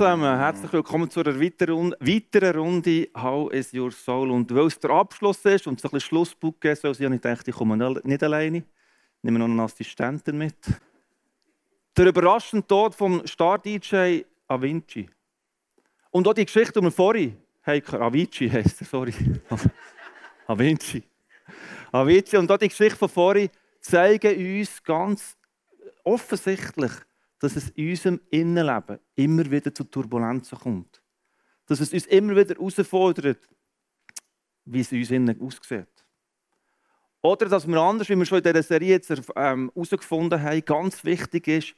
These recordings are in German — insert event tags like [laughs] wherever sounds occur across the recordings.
Zusammen, herzlich willkommen zu einer weiteren, weiteren Runde How is your soul? Und weil es der Abschluss ist und es ein bisschen Schlussbuch ist, also ich dachte, ich komme nicht alleine, ich nehme noch einen Assistenten mit. Der überraschende Tod vom Star-DJ Avinci. Und auch die Geschichte, die wir vorhin haben, Avicii heisst er, sorry. [laughs] Avinci. Avicii. Und auch die Geschichte von vorhin zeigen uns ganz offensichtlich, dass es in unserem Innenleben immer wieder zu Turbulenzen kommt. Dass es uns immer wieder herausfordert, wie es in uns innen aussieht. Oder dass wir anders, wie wir schon in dieser Serie jetzt ähm, herausgefunden haben, ganz wichtig ist,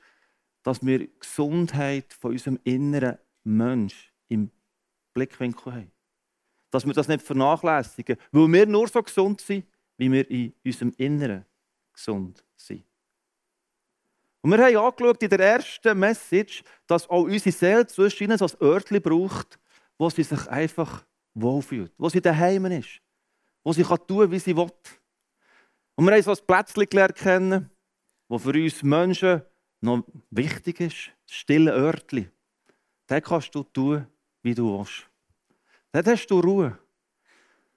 dass wir Gesundheit von unserem inneren Mensch im Blickwinkel haben. Dass wir das nicht vernachlässigen, weil wir nur so gesund sind, wie wir in unserem Inneren gesund sind. Und wir haben angeschaut in der ersten Message, dass auch unsere Seele zwischen so ein Örtchen braucht, wo sie sich einfach wohlfühlt, wo sie daheim ist, wo sie tun kann, wie sie will. Und wir haben so ein Plätzchen gelernt kennen, das für uns Menschen noch wichtig ist, das stille Örtchen. Da kannst du tun, wie du willst. Dort hast du Ruhe.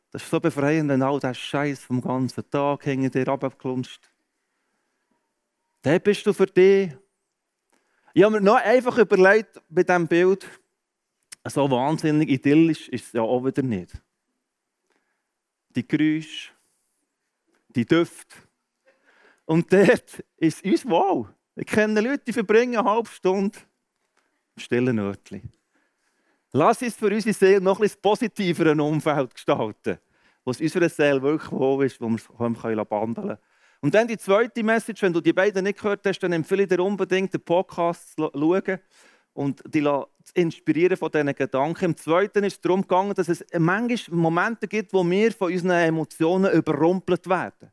Das ist so befreiend, wenn all der Scheiß vom ganzen Tag hinter dir abgeklunzt dann bist du für dich. Ich habe mir noch einfach überlegt bei diesem Bild, so wahnsinnig idyllisch ist es ja auch wieder nicht. Die Geräusche, die Düfte. Und dort ist uns wow. Ich kenne Leute, die verbringen eine halbe Stunde im stillen Örtchen. Lass uns für unsere Seele noch ein bisschen positivere Umfeld gestalten, wo es unserer Seele wirklich wohl ist, wo wir es bandeln können. Und dann die zweite Message, wenn du die beiden nicht gehört hast, dann empfehle ich dir unbedingt den Podcast zu schauen und dich inspirieren von diesen Gedanken. Im Zweiten ist es darum gegangen, dass es manchmal Momente gibt, wo wir von unseren Emotionen überrumpelt werden.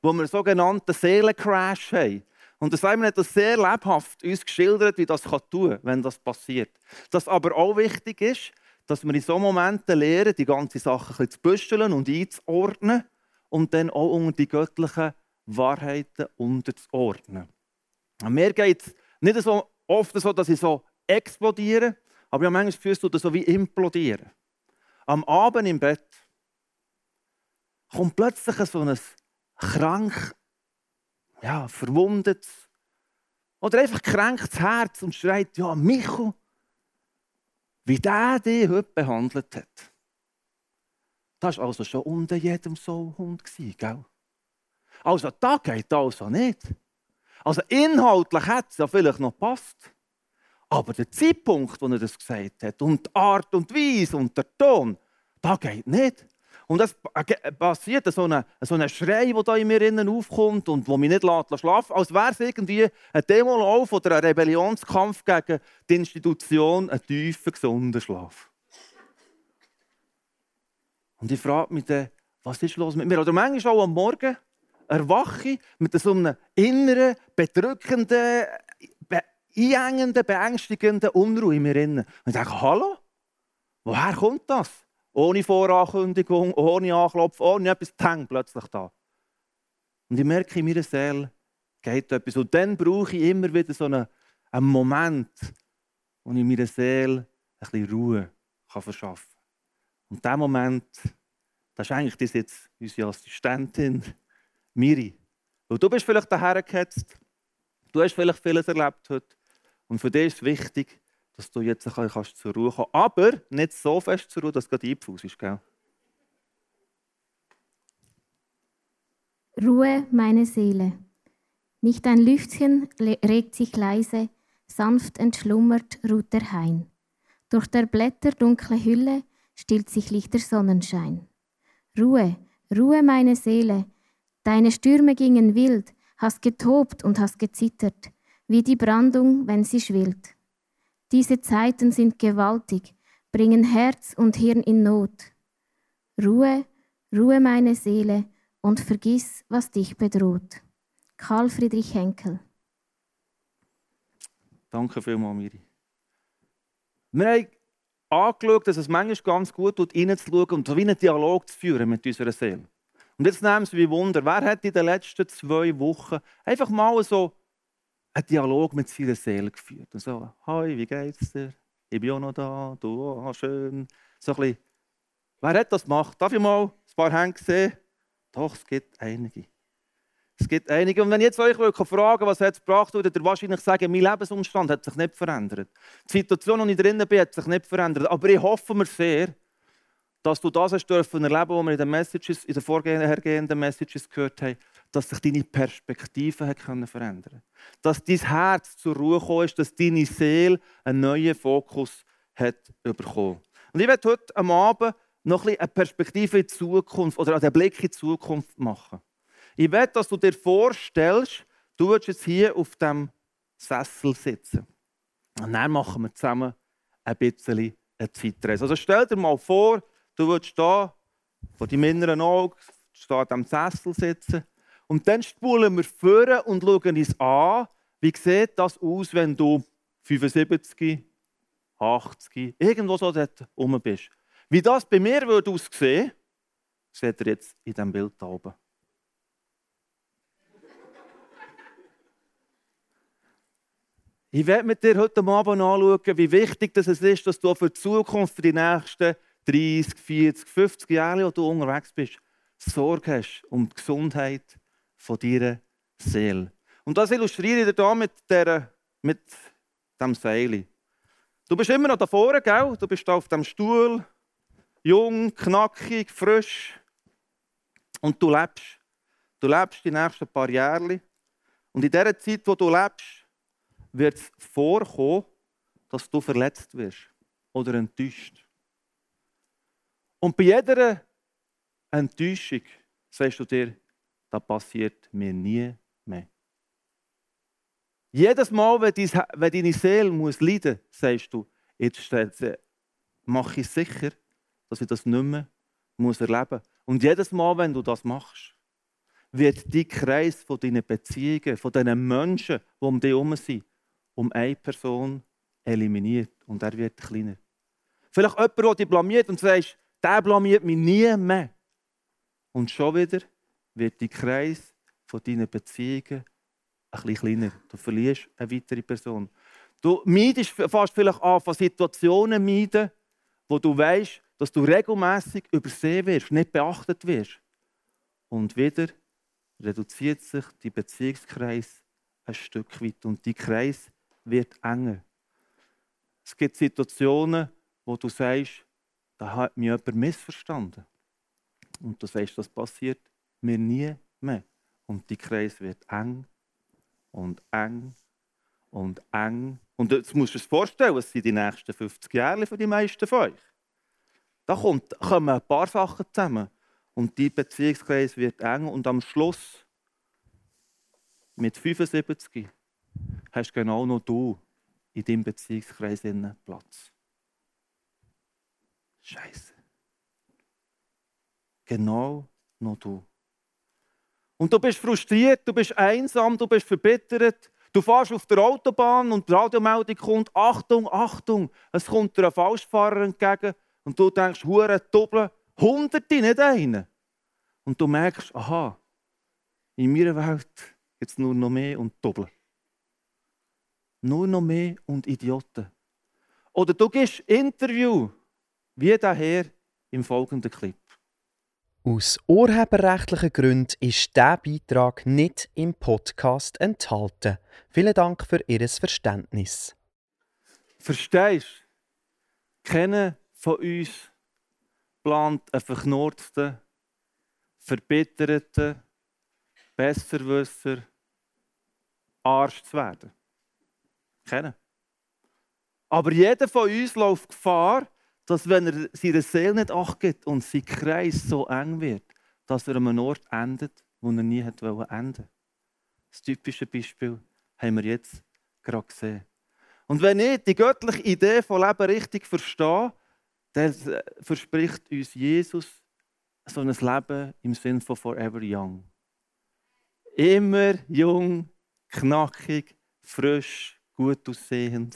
Wo wir einen sogenannten Seelencrash haben. Und das Simon hat das sehr lebhaft uns geschildert, wie das tun kann, wenn das passiert. Dass aber auch wichtig ist, dass wir in solchen Momenten lernen, die ganze Sache ein bisschen zu büscheln und einzuordnen und dann auch unter die göttlichen Wahrheiten unterzuordnen. Mir geht es nicht so oft so, dass ich so explodiere, aber ich habe manchmal das Gefühl, dass so wie implodieren. Am Abend im Bett kommt plötzlich so ein krank, ja, verwundetes oder einfach kränktes Herz und schreit, ja, Micho, wie der dich heute behandelt hat. Das war also schon unter jedem Soulhund, gell? Also, da geht also nicht. Also, inhaltlich hat es ja vielleicht noch gepasst. Aber der Zeitpunkt, wo er das gesagt hat, und die Art und Weise und der Ton, da geht nicht. Und es passiert so ein so eine Schrei, der da in mir innen aufkommt und wo mich nicht lässt, schlafen als wäre es irgendwie ein Demolauf oder ein Rebellionskampf gegen die Institution, ein tiefer, gesunder Schlaf. Und ich frage mich dann, was ist los mit mir? Oder manchmal auch am Morgen, erwache mit so einem inneren, bedrückenden, be einengenden, beängstigenden Unruhe in mir. Und ich denke, hallo? Woher kommt das? Ohne Vorankündigung, ohne Anklopfen, ohne etwas, peng, plötzlich da. Und ich merke, in meiner Seele geht etwas. Und dann brauche ich immer wieder so einen, einen Moment, wo ich meiner Seele ein bisschen Ruhe kann verschaffen kann. Und dieser Moment, das ist eigentlich das jetzt unsere Assistentin, Miri. Weil du bist vielleicht daher gehetzt, du hast vielleicht vieles erlebt heute. Und für dich ist es wichtig, dass du jetzt ein bisschen zur Ruhe kommen kannst. Aber nicht so fest zur Ruhe, dass du gerade einpfusst, gell? Ruhe, meine Seele. Nicht ein Lüftchen regt sich leise, sanft entschlummert ruht der Hain. Durch der Blätter dunkle Hülle stillt sich lichter Sonnenschein. Ruhe, Ruhe, meine Seele, Deine Stürme gingen wild, hast getobt und hast gezittert, wie die Brandung, wenn sie schwillt. Diese Zeiten sind gewaltig, bringen Herz und Hirn in Not. Ruhe, Ruhe meine Seele und vergiss, was dich bedroht. Karl Friedrich Henkel. Danke vielmals, Miri. Wir haben angeschaut, dass es manchmal ganz gut tut, reinzuschauen und so wie einen Dialog zu führen mit unserer Seele. Und jetzt nehmen Sie wie Wunder, wer hat in den letzten zwei Wochen einfach mal so einen Dialog mit seiner Seele geführt? Und so, «Hi, wie geht's dir? Ich bin auch noch da, du, oh, schön.» So ein bisschen. Wer hat das gemacht? Darf ich mal ein paar Hände sehen? Doch, es gibt einige. Es gibt einige. Und wenn ich jetzt euch fragen was hat es gebracht, würdet ihr wahrscheinlich sagen, mein Lebensumstand hat sich nicht verändert. Die Situation, in der ich drin bin, hat sich nicht verändert. Aber ich hoffe mir sehr, dass du das hast dürfen erleben, was wir in den, Messages, in den vorhergehenden Messages gehört haben, dass sich deine Perspektive hat können verändern Dass dein Herz zur Ruhe gekommen ist, dass deine Seele einen neuen Fokus hat bekommen. Und ich werde heute am Abend noch ein eine Perspektive in die Zukunft oder einen Blick in die Zukunft machen. Ich will, dass du dir vorstellst, du würdest jetzt hier auf dem Sessel sitzen. Und dann machen wir zusammen ein bisschen eine Zeitreise. Also stell dir mal vor, du würdest hier vor deinem inneren Auge an diesem Sessel sitzen. Und dann spulen wir vor und schauen uns an, wie sieht das aus, wenn du 75, 80, irgendwo so dort rum bist. Wie das bei mir würde aussehen, seht ihr jetzt in diesem Bild hier oben. Ich werde mit dir heute Abend anschauen, wie wichtig es ist, dass du für die Zukunft, für die nächsten 30, 40, 50 Jahre, wo du unterwegs bist, Sorge hast um die Gesundheit von deiner Seele. Und das illustriere ich dir hier mit, der, mit dem Seil. Du bist immer noch da vorne, gell? Du bist auf dem Stuhl, jung, knackig, frisch. Und du lebst. Du lebst die nächsten paar Jahre. Und in dieser Zeit, wo du lebst, wird es vorkommen, dass du verletzt wirst oder enttäuscht. Und bei jeder Enttäuschung sagst du dir, das passiert mir nie mehr. Jedes Mal, wenn deine Seele muss leiden muss, sagst du, jetzt mache ich sicher, dass ich das nicht mehr muss erleben muss. Und jedes Mal, wenn du das machst, wird dein Kreis von deinen Beziehungen, von diesen Menschen, die um dich herum sind, um eine Person eliminiert und er wird kleiner. Vielleicht jemand, der dich blamiert und sagt, der blamiert mich nie mehr. Und schon wieder wird der Kreis von deinen Beziehungen ein bisschen kleiner. Du verlierst eine weitere Person. Du meidest fast vielleicht an von Situationen meiden, wo du weißt, dass du regelmäßig übersehen wirst, nicht beachtet wirst. Und wieder reduziert sich die Beziehungskreis ein Stück weit und die Kreis wird enger. Es gibt Situationen, wo du sagst, da hat mich jemand missverstanden. Und du sagst, das passiert mir nie mehr. Und die Kreis wird eng und eng und eng. Und jetzt musst du dir vorstellen, es sind die nächsten 50 Jahre für die meisten von euch. Da kommt, kommen ein paar Sachen zusammen. Und die Beziehungskreis wird eng. Und am Schluss, mit 75, hast genau noch du in deinem Beziehungskreis Platz. Scheiße. Genau noch du. Und du bist frustriert, du bist einsam, du bist verbittert. Du fährst auf der Autobahn und die Radiomeldung kommt, Achtung, Achtung, es kommt dir ein Falschfahrer entgegen und du denkst, hure doppeln, hunderte, nicht einen. Und du merkst, aha, in meiner Welt gibt es nur noch mehr und doppeln. Nur noch mehr und Idioten. Oder du gehst Interview, wie daher im folgenden Clip. Aus urheberrechtlichen Gründen ist dieser Beitrag nicht im Podcast enthalten. Vielen Dank für Ihr Verständnis. Verstehst du? Keiner von uns plant einen verknurrten, verbitterten, Besserwisser, Arsch zu werden. Kennen. Aber jeder von uns läuft Gefahr, dass wenn er seiner Seele nicht achtet und sein Kreis so eng wird, dass er an einem Ort endet, wo er nie enden wollte. Das typische Beispiel haben wir jetzt gerade gesehen. Und wenn ich die göttliche Idee von Leben richtig verstehe, dann verspricht uns Jesus so ein Leben im Sinne von Forever Young. Immer jung, knackig, frisch, gut aussehend.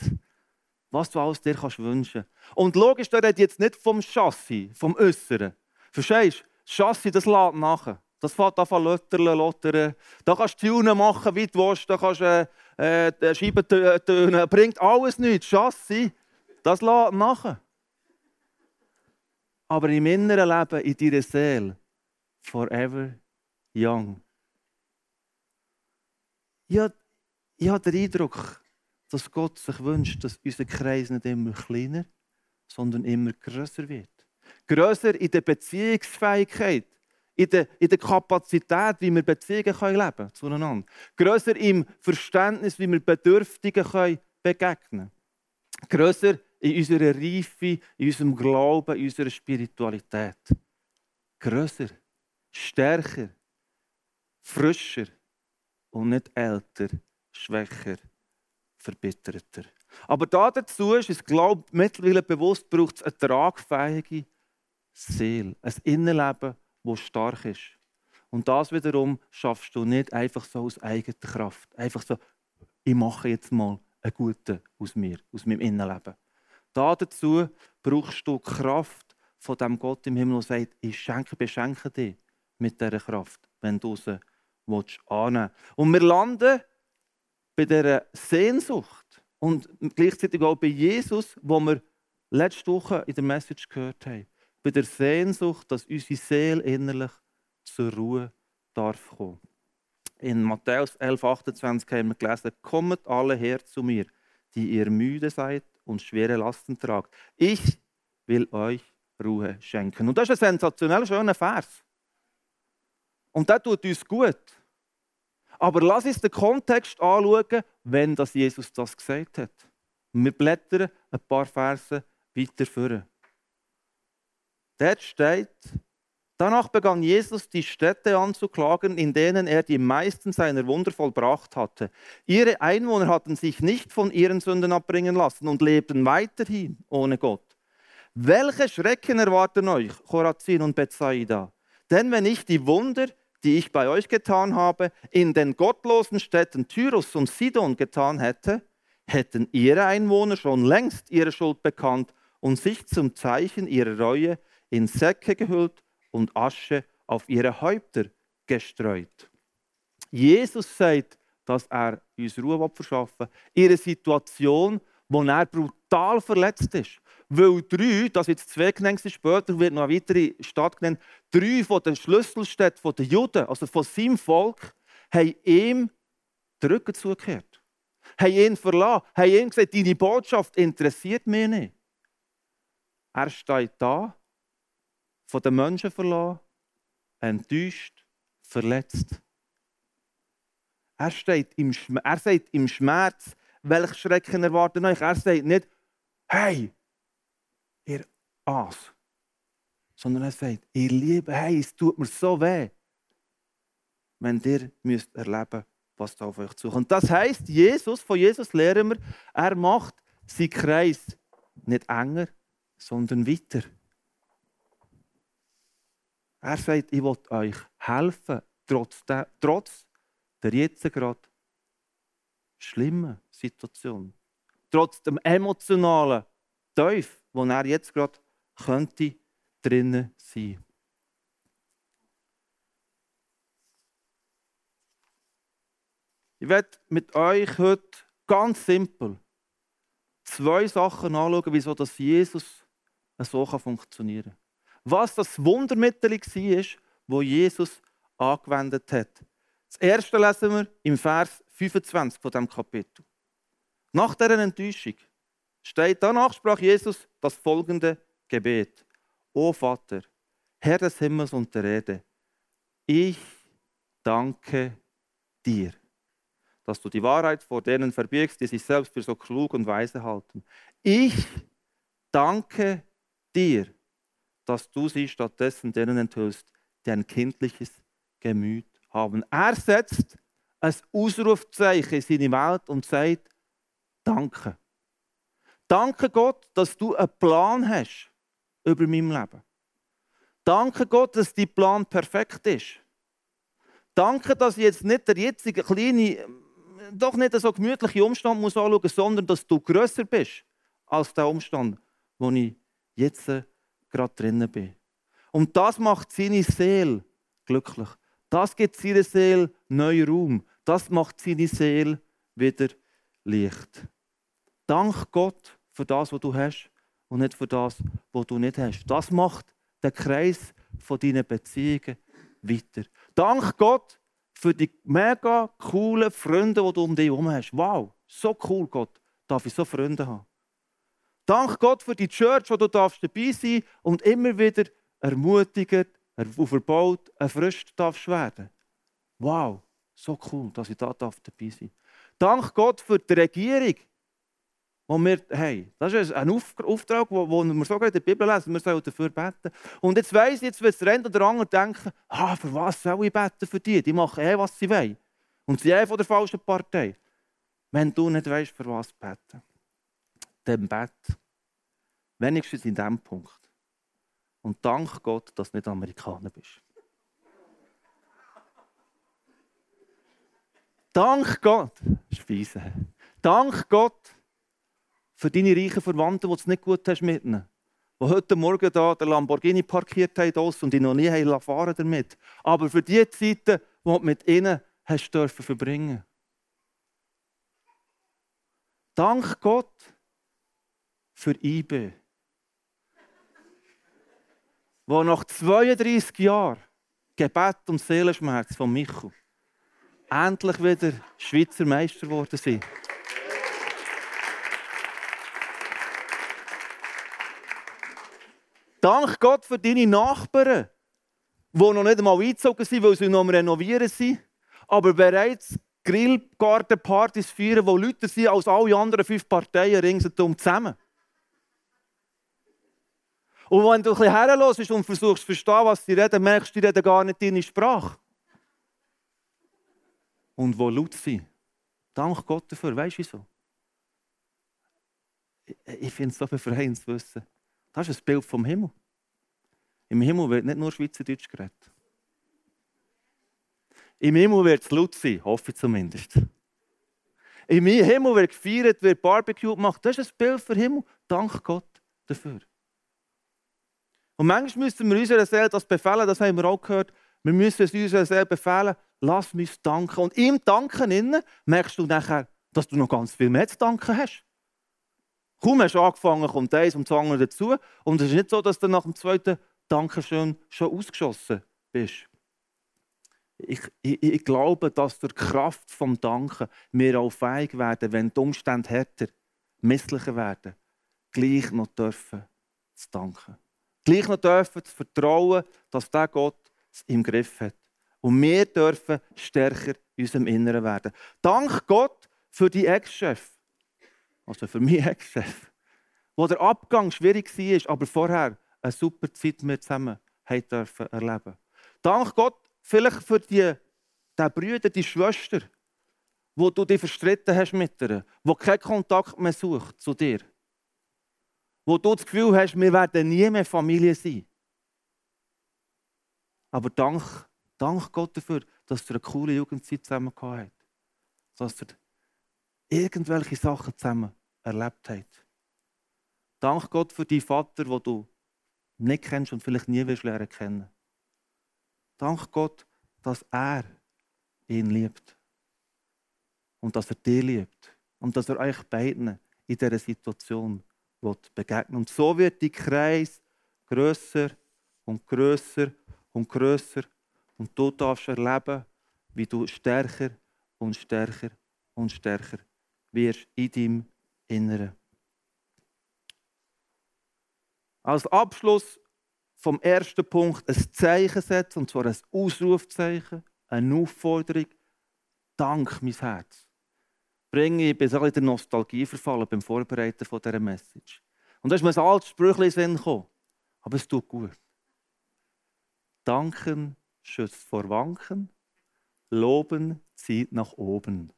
Was du alles dir kannst wünschen. Und logisch, der redet jetzt nicht vom Chassis, vom Äußeren. Verstehst du? Das Chassis, das lädt nachher. Das fängt an zu lottern. Da kannst du Tunen machen, wie du willst. Da kannst du äh, äh, Scheiben tönen. Bringt alles nichts. Chassis, das lädt nachher. Aber im inneren Leben, in deiner Seele, forever young. Habe, ich habe den Eindruck, dass Gott sich wünscht, dass unser Kreis nicht immer kleiner, sondern immer größer wird. Größer in der Beziehungsfähigkeit, in der, in der Kapazität, wie wir Beziehungen können leben zueinander. Größer im Verständnis, wie wir Bedürftigen können begegnen können. Größer in unserer Reife, in unserem Glauben, in unserer Spiritualität. Größer, stärker, frischer und nicht älter, schwächer, verbitterter. Aber dazu ist es, glaube ich, mittlerweile bewusst, braucht es eine tragfähige Seele, ein Innenleben, das stark ist. Und das wiederum schaffst du nicht einfach so aus eigener Kraft. Einfach so, ich mache jetzt mal einen Guten aus mir, aus meinem Innenleben. Dazu brauchst du Kraft von dem Gott im Himmel, der sagt, ich schenke, beschenke dich mit dieser Kraft, wenn du sie annehmen willst. Und wir landen bei dieser Sehnsucht und gleichzeitig auch bei Jesus, wo wir letzte Woche in der Message gehört haben, bei der Sehnsucht, dass unsere Seele innerlich zur Ruhe darf kommen. In Matthäus 11, 28 haben wir gelesen, kommt alle her zu mir, die ihr müde seid und schwere Lasten tragt. Ich will euch Ruhe schenken. Und das ist ein sensationell schöner Vers. Und der tut uns gut. Aber lass uns den Kontext anschauen, wenn das Jesus das gesagt hat. Wir blättern ein paar Verse weiter vor. Dort steht, Danach begann Jesus, die Städte anzuklagen, in denen er die meisten seiner Wunder vollbracht hatte. Ihre Einwohner hatten sich nicht von ihren Sünden abbringen lassen und lebten weiterhin ohne Gott. Welche Schrecken erwarten euch, Chorazin und Bethsaida? Denn wenn ich die Wunder, die ich bei euch getan habe, in den gottlosen Städten Tyrus und Sidon getan hätte, hätten ihre Einwohner schon längst ihre Schuld bekannt und sich zum Zeichen ihrer Reue in Säcke gehüllt und Asche auf ihre Häupter gestreut. Jesus sagt, dass er uns Ruhe verschaffen. Ihre Situation, wo er brutal verletzt ist. Weil drei, das jetzt zwei genannt später wird noch eine weitere Stadt genannt, drei von den Schlüsselstädten der Juden, also von seinem Volk, haben ihm den Rücken zugekehrt. Haben ihn verlassen, haben ihm gesagt, deine Botschaft interessiert mich nicht. Er steht da von den Menschen verloren, enttäuscht, verletzt. Er, steht im er sagt im Schmerz, welch Schrecken erwarten euch. Er sagt nicht, hey, ihr Aas. Sondern er sagt, ihr Liebe, hey, es tut mir so weh, wenn ihr müsst erleben was da auf euch zukommt. Das heißt, Jesus, von Jesus lernen wir, er macht seinen Kreis nicht enger, sondern weiter. Er sagt, ich will euch helfen, trotz der, trotz der jetzt gerade schlimmen Situation. Trotz dem emotionalen Teufel, wo er jetzt gerade könnte drinnen sein. Ich werde mit euch heute ganz simpel zwei Sachen anschauen, wieso das Jesus so funktionieren kann was das Wundermittel war, wo Jesus angewendet hat. Das erste lesen wir im Vers 25 von dem Kapitel. Nach dieser Enttäuschung steht danach sprach Jesus das folgende Gebet: O Vater, Herr des Himmels und der Erde, ich danke dir, dass du die Wahrheit vor denen verbirgst, die sich selbst für so klug und weise halten. Ich danke dir dass du sie stattdessen denen enthüllst, die ein kindliches Gemüt haben. Er setzt ein Ausrufzeichen in seine Welt und sagt, danke. Danke Gott, dass du einen Plan hast über mein Leben. Danke Gott, dass dein Plan perfekt ist. Danke, dass ich jetzt nicht der jetzige kleine, doch nicht so gemütliche Umstand muss anschauen muss, sondern dass du grösser bist als der Umstand, wo ich jetzt gerade drinnen bin. Und das macht seine Seele glücklich. Das gibt seiner Seele neuen Raum. Das macht seine Seele wieder Licht. Dank Gott für das, was du hast und nicht für das, was du nicht hast. Das macht den Kreis von deinen Beziehungen weiter. Dank Gott für die mega coolen Freunde, die du um dich herum hast. Wow, so cool, Gott, darf ich so Freunde haben. Dank Gott für die Church, wo du darfst dabei sein und immer wieder ermutigt, verbaut, erfrischt darfst werden. Wow, so cool, dass ich da dabei sein darf. Dank Gott für die Regierung, wo wir haben. Das ist ein Auftrag, wo, wir sogar in der Bibel lesen, wir sollen dafür beten. Und jetzt weiss ich, jetzt wird der eine oder andere denken, ah, für was soll ich beten für die? Die machen eh, was sie wollen. Und sie sind eh von der falschen Partei. Wenn du nicht weißt, für was beten, dann bet. Wenigstens in diesem Punkt. Und dank Gott, dass du nicht Amerikaner bist. dank Gott, Speise. Dank Gott, für deine reichen Verwandten, die es nicht gut hast mit ihnen. Die heute Morgen da den Lamborghini parkiert haben und die noch nie haben fahren damit. Aber für die Zeiten, die du mit ihnen hast dürfen verbringen. Dank Gott für IB. wo nach 32 Jahren Gebet und Seelenschmerz von Michael endlich wieder Schweizer Meister geworden sind. Dank Gott für deine Nachbarn, die noch nicht einmal eingezogen sind, weil sie noch am Renovieren sind, aber bereits Grillgartenpartys feiern, wo Leute sind als alle anderen fünf Parteien ringsherum zusammen. Und wenn du ein bisschen herlässt und versuchst zu verstehen, was sie reden, merkst du, die reden gar nicht deine Sprache. Und wo laut sind. Dank Gott dafür. Weißt du wieso? Ich finde es so befreiend zu wissen. Das ist ein Bild vom Himmel. Im Himmel wird nicht nur Schweizerdeutsch geredet. Im Himmel wird es laut sein, hoffe ich zumindest. Im Himmel wird gefeiert, wird Barbecue gemacht. Das ist ein Bild für Himmel. Dank Gott dafür. Und manchmal müssen wir unserer Seele das befehlen, das haben wir auch gehört. Wir müssen es unserer Seele befehlen, lass mich danken. Und im Danken innen merkst du nachher, dass du noch ganz viel mehr zu danken hast. Kaum hast du angefangen, kommt eins und das andere dazu. Und es ist nicht so, dass du nach dem zweiten Dankeschön schon ausgeschossen bist. Ich, ich, ich, glaube, dass die Kraft des Danken wir auch fähig werden, wenn die Umstände härter, misslicher werden, gleich noch dürfen zu danken. Gleich noch dürfen zu vertrauen, dass der Gott es im Griff hat. Und wir dürfen stärker in unserem Inneren werden. Dank Gott für die Ex-Chef also für mich [laughs] Ex-Chef, wo der Abgang schwierig war, aber vorher eine super Zeit mit zusammen dürfen erleben. Dank Gott vielleicht für die, die Brüder, die Schwester, wo du dich verstritten hast mit ihr, wo keinen Kontakt mehr sucht zu dir. Wo du das Gefühl hast, wir werden nie mehr Familie sein. Aber dank, dank Gott dafür, dass du eine coole Jugendzeit zusammen gehabt hast. Dass ihr irgendwelche Sachen zusammen erlebt habt. Dank Gott für deinen Vater, den du nicht kennst und vielleicht nie wirst lernen kennen. Dank Gott, dass er ihn liebt. Und dass er dich liebt. Und dass er euch beiden in dieser Situation begegnen Und so wird die Kreis grösser und grösser und grösser. Und du darfst erleben, wie du stärker und stärker und stärker wirst in deinem Inneren. Als Abschluss vom ersten Punkt ein Zeichen setzen, und zwar ein Ausrufzeichen, eine Aufforderung. Dank, mein Herz. Bringe ich bis in der Nostalgie verfallen beim Vorbereiten dieser Message. Und da ist mir ein altes Sprüchlein Sinn gekommen. Aber es tut gut. Danken schützt vor Wanken Loben zieht nach oben.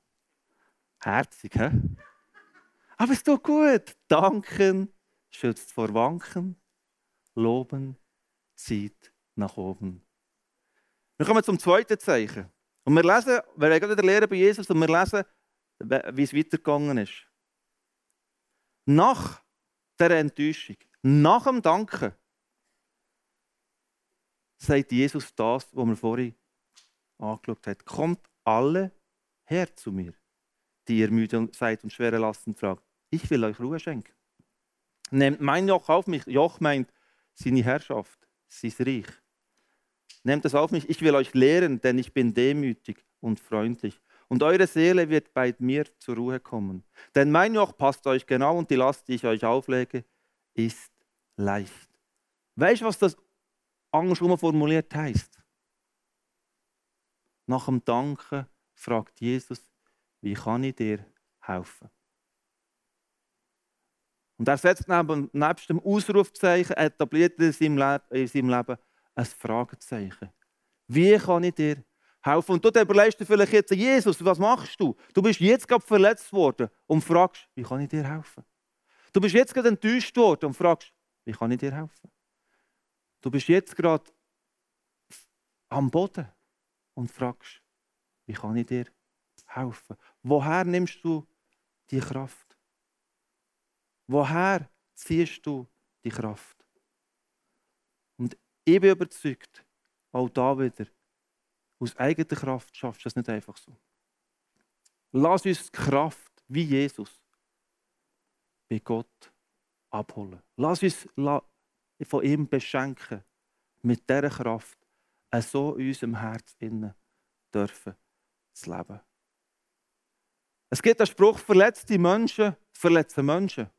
Herzig, hä? Aber es tut gut. Danken schützt vor Wanken. Loben zieht nach oben. Wir kommen zum zweiten Zeichen. Und wir lesen, wir werden wieder lernen bei Jesus und wir lesen, wie es weitergegangen ist. Nach der Enttäuschung, nach dem Danken, sagt Jesus das, was wir vorhin angeschaut haben. Kommt alle her zu mir, die ihr müde seid und schwere Lasten tragt. Ich will euch Ruhe schenken. Nehmt mein Joch auf mich. Joch meint seine Herrschaft, sein Reich. Nehmt es auf mich. Ich will euch lehren, denn ich bin demütig und freundlich. Und eure Seele wird bei mir zur Ruhe kommen. Denn mein Joch passt euch genau und die Last, die ich euch auflege, ist leicht. Weißt du, was das andersrum formuliert heißt? Nach dem Danken fragt Jesus, wie kann ich dir helfen? Und er setzt neben, nebst dem Ausrufzeichen, etabliert in seinem, in seinem Leben ein Fragezeichen. Wie kann ich dir helfen? Und du überlegst dir vielleicht jetzt, Jesus, was machst du? Du bist jetzt gerade verletzt worden und fragst, wie kann ich dir helfen? Du bist jetzt gerade enttäuscht worden und fragst, wie kann ich dir helfen? Du bist jetzt gerade am Boden und fragst, wie kann ich dir helfen? Woher nimmst du die Kraft? Woher ziehst du die Kraft? Und ich bin überzeugt, auch da wieder, aus eigener Kraft schaffst du das nicht einfach so. Lass uns die Kraft, wie Jesus, bei Gott abholen. Lass uns von ihm beschenken, mit dieser Kraft, so in unserem Herz innen dürfen zu leben. Es gibt den Spruch, verletzte Menschen verletzen Menschen.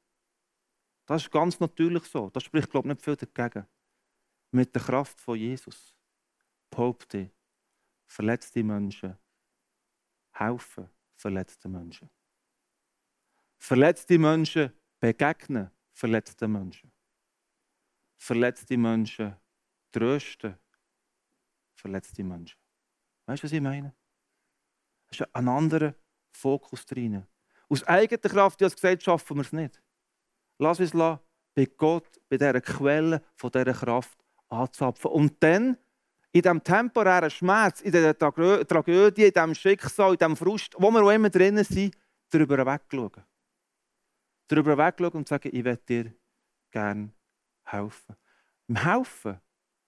Das ist ganz natürlich so. Das spricht, glaube ich, nicht viel dagegen. Mit der Kraft von Jesus behaupte verletzte Menschen helfen verletzten Menschen. Verletzte Menschen begegnen verletzten Menschen. Verletzte Menschen trösten verletzte Menschen. Weißt du, was ich meine? Das ist ein anderer Fokus drin. Aus eigener Kraft, du hast gesagt, schaffen wir es nicht. Lass uns bei Gott, bei dieser Quelle von dieser Kraft anzapfen. Und dann in diesem temporären Schmerz, in dieser Tragödie, in diesem Schicksal, in diesem Frust, wo wir auch immer drinnen sind, darüber wegschauen. Darüber wegschauen und sagen, ich werde dir gerne helfen. Im Helfen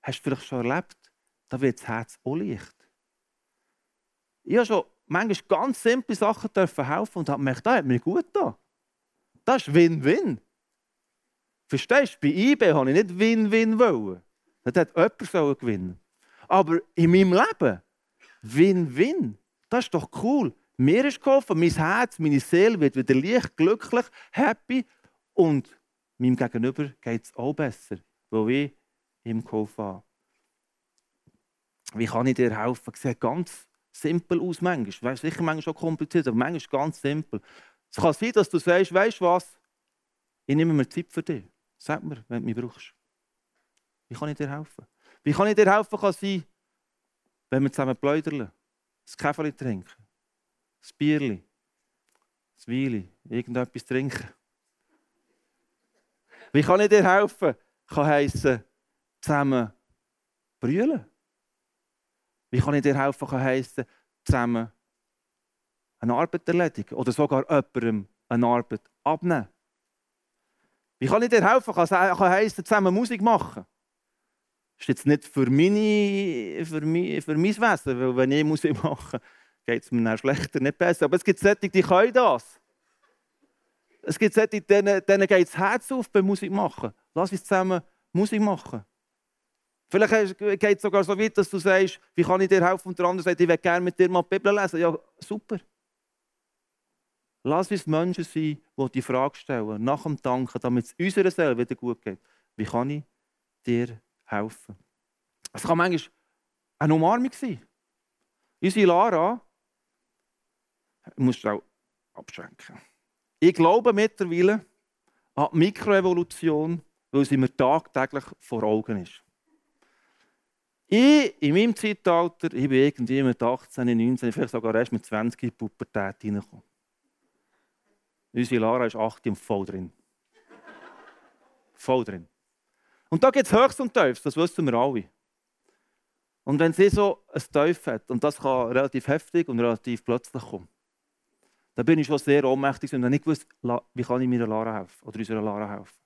hast du vielleicht schon erlebt, da wird das Herz auch leicht. Ich habe schon manchmal ganz simple Sachen helfen und habe gemerkt, das hat mir gut getan. Das ist Win-Win. Verstehst du? Bei eBay wollte ich nicht Win-Win. Das hat jemand gewinnen Aber in meinem Leben, Win-Win. Das ist doch cool. Mir ist geholfen, mein Herz, meine Seele wird wieder leicht, glücklich, happy und meinem Gegenüber geht es auch besser, weil ich ihm geholfen habe. Wie kann ich dir helfen? Es sieht ganz simpel aus manchmal. Weißt, sicher manchmal schon kompliziert, aber manchmal ganz simpel. Es kann sein, dass du sagst, weißt du was? Ich nehme mir Zeit für dich. Sag mir, wenn du mich brauchst. Wie kann ich dir helfen? Wie kann ich dir helfen, kann sein, wenn wir zusammen pläudern, ein Käferli trinken, ein Bierli, ein Weili, irgendetwas trinken. Wie kann ich dir helfen? Kann heissen, zusammen brüllen. Wie kann ich dir helfen, kann heissen, zusammen eine Arbeit erledigen oder sogar jemandem eine Arbeit abnehmen. Wie kann ich dir helfen? Kann, heissen, zusammen Musik machen. Das ist jetzt nicht für, meine, für, mein, für mein Wesen, weil wenn ich Musik mache, geht es mir dann schlechter, nicht besser. Aber es gibt solche, die können das. Es gibt solche, denen, denen geht das Herz auf beim Musik machen. Lass uns zusammen Musik machen. Vielleicht geht es sogar so weit, dass du sagst, wie kann ich dir helfen? Und der andere sagt, ich will gerne mit dir mal die Bibel lesen. Ja, super. Lass uns Menschen sein, die die Frage stellen, nach dem Danken, damit es unserer Seele wieder gut geht. Wie kann ich dir helfen? Es kann manchmal eine Umarmung sein. Unsere Lara, ich muss auch abschränken. Ich glaube mittlerweile an die Mikroevolution, weil sie mir tagtäglich vor Augen ist. Ich, in meinem Zeitalter, ich bin irgendwie mit 18, 19, vielleicht sogar erst mit 20 in die Pubertät reingekommen. Unsere Lara ist 8 und voll drin. voll drin. Und da gibt es Höchst und Tiefs, das wissen wir alle. Und wenn sie so ein Teuf hat, und das kann relativ heftig und relativ plötzlich kommen, dann bin ich schon sehr ohnmächtig und habe nicht gewusst, wie kann ich meiner Lara helfen oder unserer Lara helfen.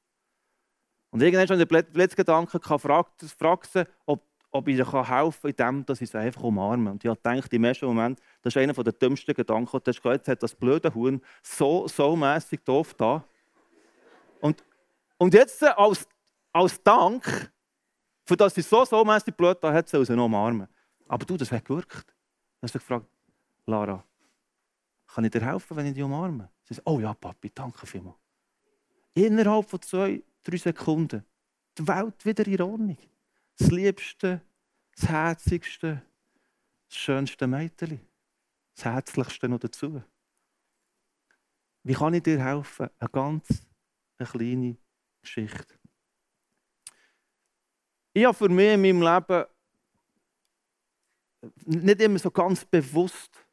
Und irgendwann schon der letzte Gedanke fragt, fragt sie, ob, ob ich ihr helfen kann, indem dass ich sie einfach umarme. Und ich gedacht, im ersten Moment, das ist einer der dümmsten Gedanken, du hast jetzt hat das blöde Huhn so, so mässig doof da. Und, und jetzt als, als Dank, für das sie so, so mässig blöd da hat, soll sie noch umarmen. Aber du, das hat gewirkt. Dann hast du gefragt, Lara, kann ich dir helfen, wenn ich dich umarme? Sie sagt, oh ja, Papi, danke vielmals. Innerhalb von zwei, drei Sekunden die Welt wieder in Ordnung. Das Liebste, das Herzigste, das schönste Mädchen. Das Herzlichste noch dazu. Wie kann ich dir helfen? Eine ganz eine kleine Geschichte. Ich habe für mich in meinem Leben nicht immer so ganz bewusst,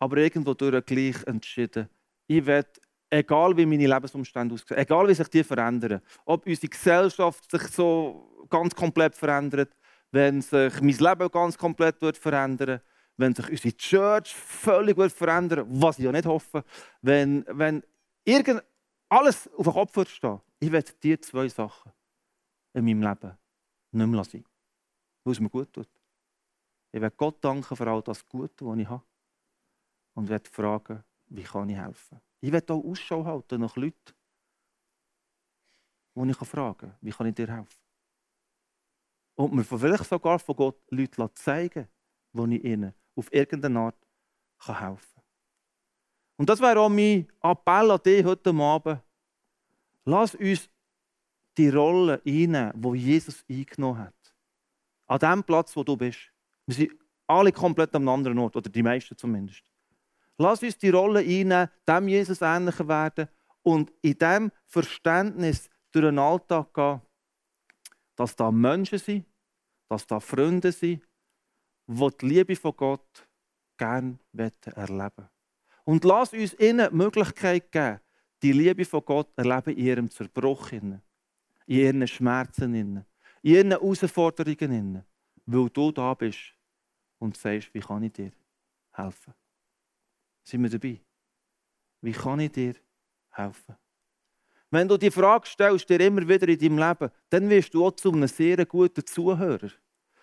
aber irgendwo durch gleich entschieden, ich werde egal wie meine Lebensumstände aussehen, egal wie sich die verändern, ob unsere Gesellschaft sich so ganz komplett verändert, wenn sich mein Leben ganz komplett wird verändern wenn sich unsere Church völlig wird verändern was ich ja nicht hoffe, wenn, wenn irgend alles auf den Kopf wird stehen, ich werde diese zwei Sachen in meinem Leben nicht mehr sein weil es mir gut tut. Ich werde Gott danken für all das Gute, was ich habe und werde fragen, wie kann ich helfen. Ich werde auch Ausschau halten nach Leuten, die ich fragen kann, wie kann ich dir helfen. Und mir vielleicht sogar von Gott Leute zeigen wo ich ihnen auf irgendeine Art helfen kann. Und das wäre auch mein Appell an dich heute Abend. Lass uns die Rolle einnehmen, die Jesus eingenommen hat. An dem Platz, wo du bist. Wir sind alle komplett am anderen Ort, oder die meisten zumindest. Lass uns die Rolle einnehmen, dem Jesus ähnlicher werden und in dem Verständnis durch den Alltag gehen, dass da Menschen sind, dass da Freunde sind, die die Liebe von Gott gerne erleben Und lass uns ihnen die Möglichkeit geben, die Liebe von Gott erleben in ihrem Zerbruch, in ihren Schmerzen, in ihren Herausforderungen, weil du da bist und sagst, wie kann ich dir helfen. Sind wir dabei? Wie kann ich dir helfen? Wenn du die Frage stellst, dir immer wieder in deinem Leben, dann wirst du auch zu einem sehr guten Zuhörer.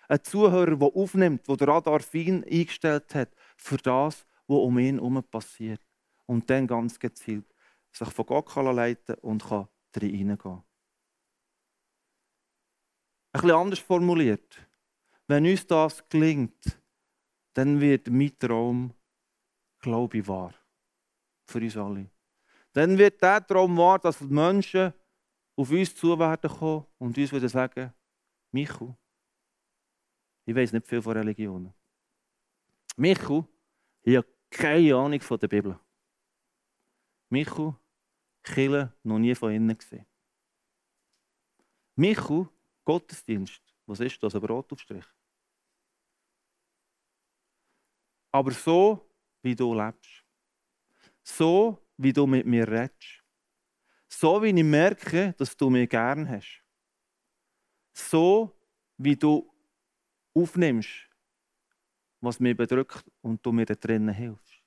Ein Zuhörer, der aufnimmt, der den Radar fein eingestellt hat für das, was um ihn herum passiert. Und dann ganz gezielt sich von Gott kann leiten und kann hineingehen. Ein bisschen anders formuliert. Wenn uns das gelingt, dann wird mein Traum glaube ich, wahr. Für uns alle. Dann wird der Traum wahr, dass die Menschen auf uns zu werden kommen und uns wieder sagen, Michu, ich weiß nicht viel von Religionen. Michu, ich habe keine Ahnung von der Bibel. Michu, Kille noch nie von innen gesehen. Michu, Gottesdienst, was ist das? Ein Brotaufstrich. Aber so wie du lebst. So, wie du mit mir redest. So, wie ich merke, dass du mich gern hast. So, wie du aufnimmst, was mich bedrückt und du mir da drinnen hilfst.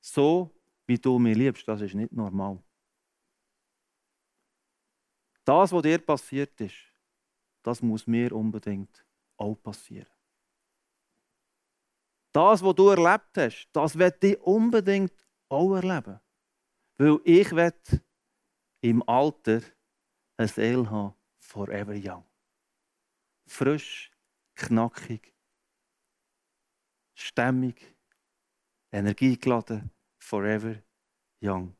So, wie du mich liebst, das ist nicht normal. Das, was dir passiert ist, das muss mir unbedingt auch passieren. Das, was du erlebt hast, das wird ich unbedingt auch erleben. Weil ich will im Alter ein Seele haben, forever young. Frisch, knackig, stämmig, energiegeladen, forever young.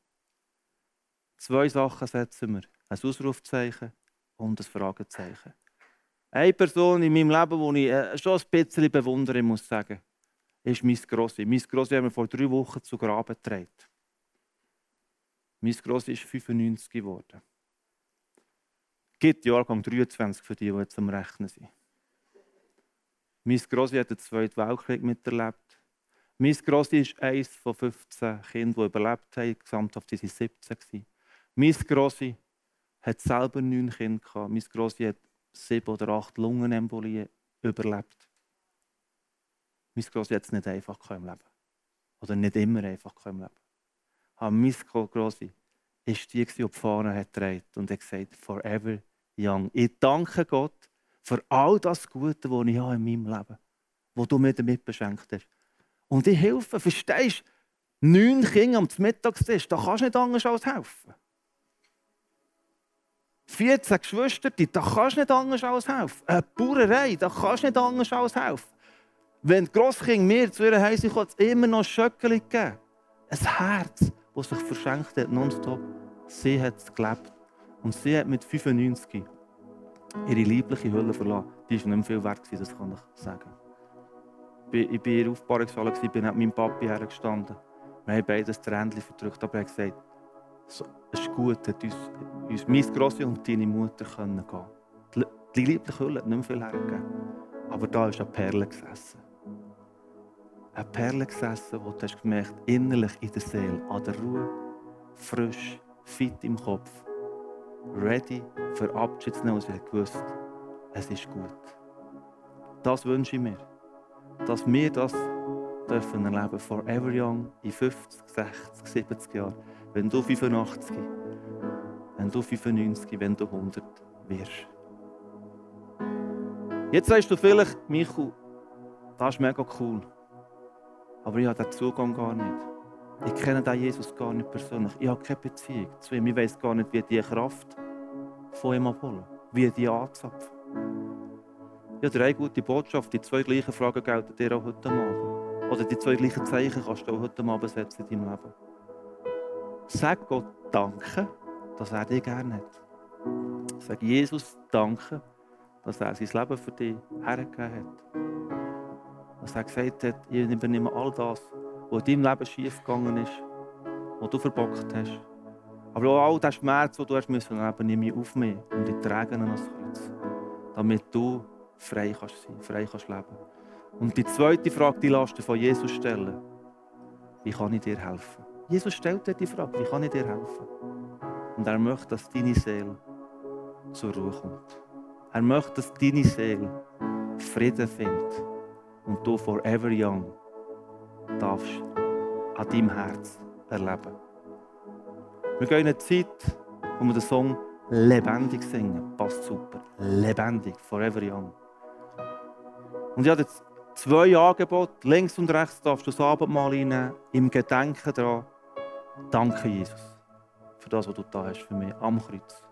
Zwei Sachen setzen wir. Ein Ausrufzeichen und ein Fragezeichen. Eine Person in meinem Leben, die ich äh, schon ein bisschen bewundere, muss sagen ist mein Grossi. Mein Grossi haben wir vor drei Wochen zu Graben getragen. Mein Grossi ist 95 geworden. Gibt Jahrgang 23 für die, die jetzt am Rechnen sind. Mein Grossi hat den Zweiten Weltkrieg miterlebt. Mein Grossi ist eines von 15 Kindern, die überlebt haben. Gesamthaft waren es 17. Mein Grossi hat selber neun Kinder. Mein Grossi hat sieben oder acht Lungenembolien überlebt. Mein Grossi hat es nicht einfach im Leben. Oder nicht immer einfach im Leben. Aber mein Grossi war die, die die Fahne hat und hat gesagt, forever young. Ich danke Gott für all das Gute, das ich habe in meinem Leben habe, das du mir damit beschenkt hast. Und ich helfe, verstehst du? Neun Kinder am Mittagstisch, da kannst du nicht anders als helfen. 14 Geschwister, da kannst du nicht anders als helfen. Eine Bauerei, da kannst du nicht anders als helfen. Wenn die Grosskinder mir zu ihr Hause kommen, immer noch Schöckchen gegeben. Ein Herz, das sich verschenkt hat, nonstop. Sie hat es gelebt. Und sie hat mit 95 ihre liebliche Hülle verlassen. Die war nicht mehr viel wert, das kann ich sagen. Ich war in ihrer Aufbahrungshalle, bin neben meinem Papi hergestanden. Wir haben beide das Tränchen verdrückt, aber er hat gesagt, es ist gut, dass uns, uns meine Grosse und deine Mutter können gehen Die, die liebliche Hülle hat nicht mehr viel hergegeben. Aber da ist eine Perle gesessen. Eine Perle gesessen, wo du hast gemerkt, innerlich in der Seele, an der Ruhe, frisch, fit im Kopf, ready für Abschied zu nehmen, und sie hat gewusst, es ist gut. Das wünsche ich mir. Dass wir das dürfen erleben, forever young, in 50, 60, 70 Jahren. Wenn du 85, wenn du 95, wenn du 100 wirst. Jetzt sagst du vielleicht, Michu, das ist mega cool. Aber ich habe den Zugang gar nicht. Ich kenne den Jesus gar nicht persönlich. Ich habe keine Beziehung zu ihm. Ich weiß gar nicht, wie die Kraft von ihm abholen, wie die anzapfen. Ich habe eine gute Botschaft. Die zwei gleichen Fragen gelten dir auch heute Abend. Oder die zwei gleichen Zeichen kannst du auch heute Abend setzen in deinem Leben. Sag Gott Danke, dass er dich gerne hat. Sag Jesus Danke, dass er sein Leben für dich hergegeben hat. Dass er gesagt hat, ich übernehme all das, was in deinem Leben schief gegangen ist, was du verbockt hast. Aber auch all den Schmerz, den du hast müssen erleben, nehme ich auf mich und ich trage ihn ans Kreuz. Damit du frei kannst sein, frei kannst leben. Und die zweite Frage, die lässt du von Jesus stellen. Wie kann ich dir helfen? Jesus stellt dir die Frage, wie kann ich dir helfen? Und er möchte, dass deine Seele zur Ruhe kommt. Er möchte, dass deine Seele Frieden findet und du forever young darfst an deinem Herz erleben. Wir gehen in eine Zeit, wo wir den Song lebendig singen. Passt super. Lebendig, forever young. Und ich habe jetzt zwei Angebote. Links und rechts darfst du das Abendmahl reinnehmen, im Gedenken daran. Danke, Jesus, für das, was du da hast für mich am Kreuz.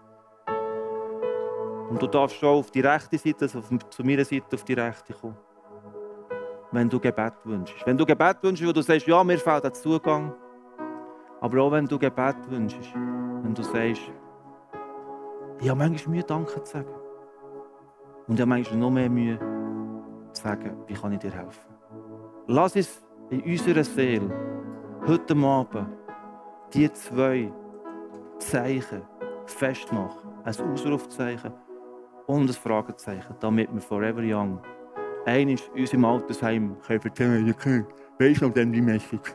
Und du darfst schon auf die rechte Seite, also zu meiner Seite auf die rechte kommen. Wenn du Gebet wünschst. Wenn du Gebet wünschst, wo du sagst, ja, mir fehlt der Zugang. Aber auch wenn du Gebet wünschst, wenn du sagst, ich habe manchmal Mühe, Danke zu sagen. Und ich habe manchmal noch mehr Mühe, zu sagen, wie kann ich dir helfen. Lass uns in unserer Seele heute Abend die zwei Zeichen festmachen. Ein Ausrufzeichen und ein Fragezeichen, damit wir forever young einmal uns im Altersheim können erzählen können, weißt du noch die Message,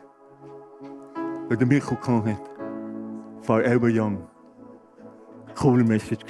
die der Michael hat? Forever young. Coole Message.